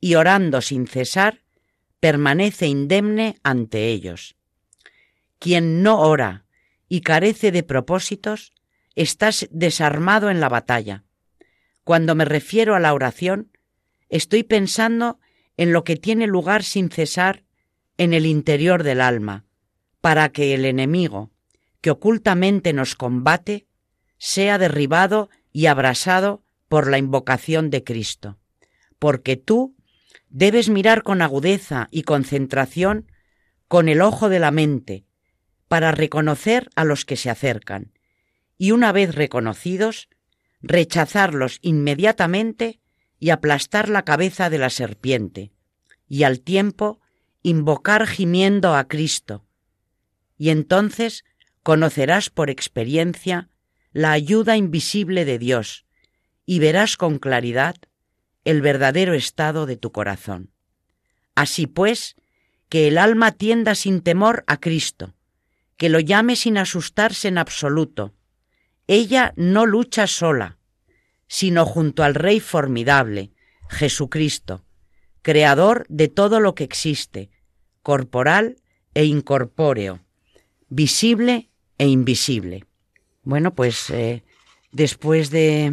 y orando sin cesar permanece indemne ante ellos. Quien no ora y carece de propósitos, está desarmado en la batalla. Cuando me refiero a la oración, estoy pensando en lo que tiene lugar sin cesar en el interior del alma, para que el enemigo, que ocultamente nos combate, sea derribado y abrasado por la invocación de Cristo. Porque tú debes mirar con agudeza y concentración con el ojo de la mente, para reconocer a los que se acercan, y una vez reconocidos, rechazarlos inmediatamente y aplastar la cabeza de la serpiente, y al tiempo invocar gimiendo a Cristo, y entonces conocerás por experiencia la ayuda invisible de Dios, y verás con claridad el verdadero estado de tu corazón. Así pues, que el alma tienda sin temor a Cristo, que lo llame sin asustarse en absoluto. Ella no lucha sola, sino junto al Rey formidable, Jesucristo, Creador de todo lo que existe, corporal e incorpóreo, visible e invisible. Bueno, pues eh, después de,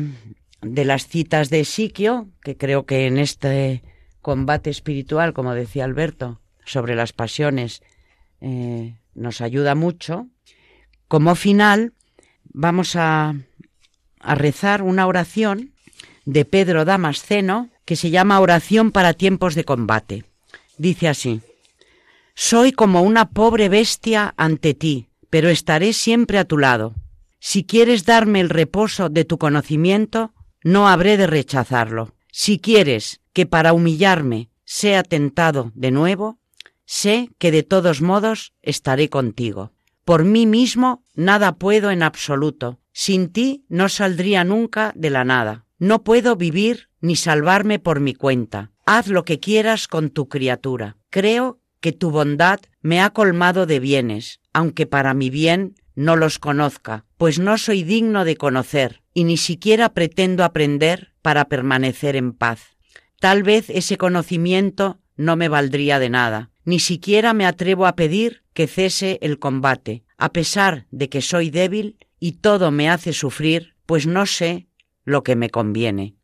de, las citas de Siquio, que creo que en este combate espiritual, como decía Alberto, sobre las pasiones, eh, nos ayuda mucho, como final vamos a a rezar una oración de Pedro Damasceno que se llama Oración para tiempos de combate. Dice así, Soy como una pobre bestia ante ti, pero estaré siempre a tu lado. Si quieres darme el reposo de tu conocimiento, no habré de rechazarlo. Si quieres que para humillarme sea tentado de nuevo, sé que de todos modos estaré contigo. Por mí mismo nada puedo en absoluto, sin ti no saldría nunca de la nada. No puedo vivir ni salvarme por mi cuenta. Haz lo que quieras con tu criatura. Creo que tu bondad me ha colmado de bienes, aunque para mi bien no los conozca, pues no soy digno de conocer y ni siquiera pretendo aprender para permanecer en paz. Tal vez ese conocimiento no me valdría de nada, ni siquiera me atrevo a pedir que cese el combate, a pesar de que soy débil y todo me hace sufrir, pues no sé lo que me conviene.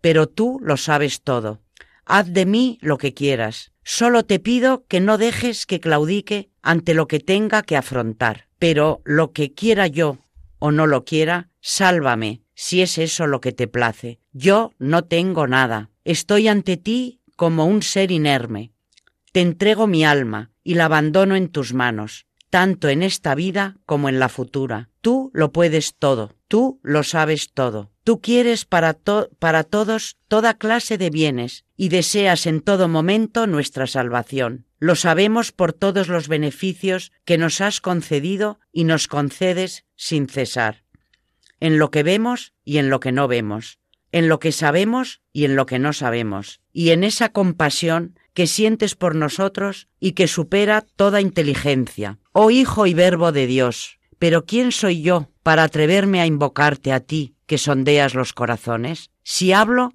Pero tú lo sabes todo. Haz de mí lo que quieras. Solo te pido que no dejes que claudique ante lo que tenga que afrontar. Pero lo que quiera yo o no lo quiera, sálvame, si es eso lo que te place. Yo no tengo nada. Estoy ante ti como un ser inerme. Te entrego mi alma y la abandono en tus manos tanto en esta vida como en la futura. Tú lo puedes todo, tú lo sabes todo. Tú quieres para, para todos toda clase de bienes y deseas en todo momento nuestra salvación. Lo sabemos por todos los beneficios que nos has concedido y nos concedes sin cesar. En lo que vemos y en lo que no vemos, en lo que sabemos y en lo que no sabemos, y en esa compasión que sientes por nosotros y que supera toda inteligencia. Oh Hijo y Verbo de Dios, pero ¿quién soy yo para atreverme a invocarte a ti, que sondeas los corazones? Si hablo,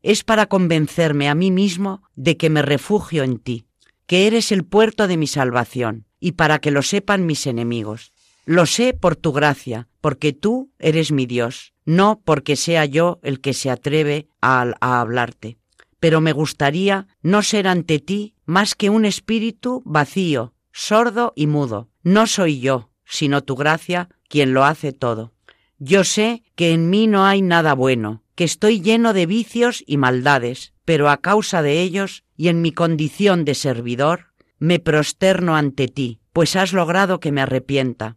es para convencerme a mí mismo de que me refugio en ti, que eres el puerto de mi salvación, y para que lo sepan mis enemigos. Lo sé por tu gracia, porque tú eres mi Dios, no porque sea yo el que se atreve a, a hablarte pero me gustaría no ser ante ti más que un espíritu vacío, sordo y mudo. No soy yo, sino tu gracia, quien lo hace todo. Yo sé que en mí no hay nada bueno, que estoy lleno de vicios y maldades, pero a causa de ellos y en mi condición de servidor, me prosterno ante ti, pues has logrado que me arrepienta.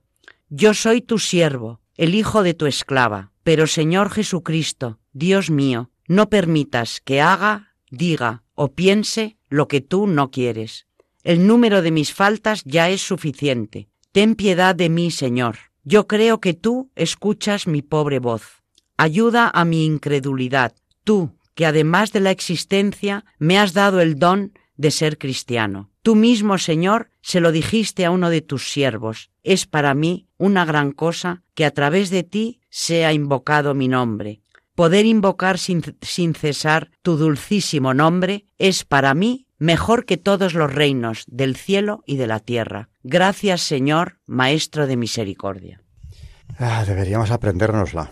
Yo soy tu siervo, el hijo de tu esclava, pero Señor Jesucristo, Dios mío, no permitas que haga, diga o piense lo que tú no quieres. El número de mis faltas ya es suficiente. Ten piedad de mí, Señor. Yo creo que tú escuchas mi pobre voz. Ayuda a mi incredulidad, tú, que además de la existencia me has dado el don de ser cristiano. Tú mismo, Señor, se lo dijiste a uno de tus siervos. Es para mí una gran cosa que a través de ti sea invocado mi nombre. Poder invocar sin, cesar tu dulcísimo nombre es para mí mejor que todos los reinos del cielo y de la tierra. Gracias, Señor, Maestro de misericordia. Ah, deberíamos aprendérnosla.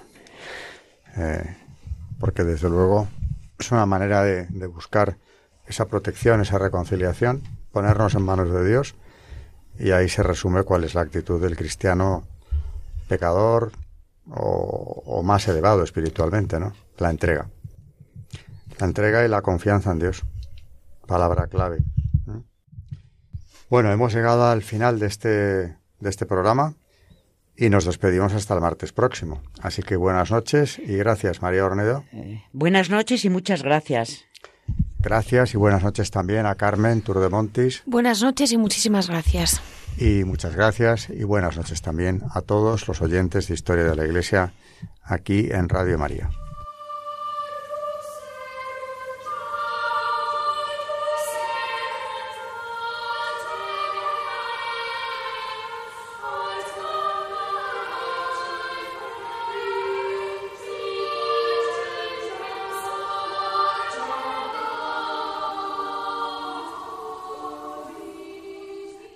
Eh, porque desde luego es una manera de, buscar esa protección, esa reconciliación, ponernos en manos de Dios y ahí se resume cuál es la actitud del cristiano pecador o, más elevado espiritualmente, ¿no? La entrega. La entrega y la confianza en Dios. Palabra clave. Bueno, hemos llegado al final de este, de este programa y nos despedimos hasta el martes próximo. Así que buenas noches y gracias, María Ornedo. Eh, buenas noches y muchas gracias. Gracias y buenas noches también a Carmen Turdemontis. Buenas noches y muchísimas gracias. Y muchas gracias y buenas noches también a todos los oyentes de Historia de la Iglesia aquí en Radio María.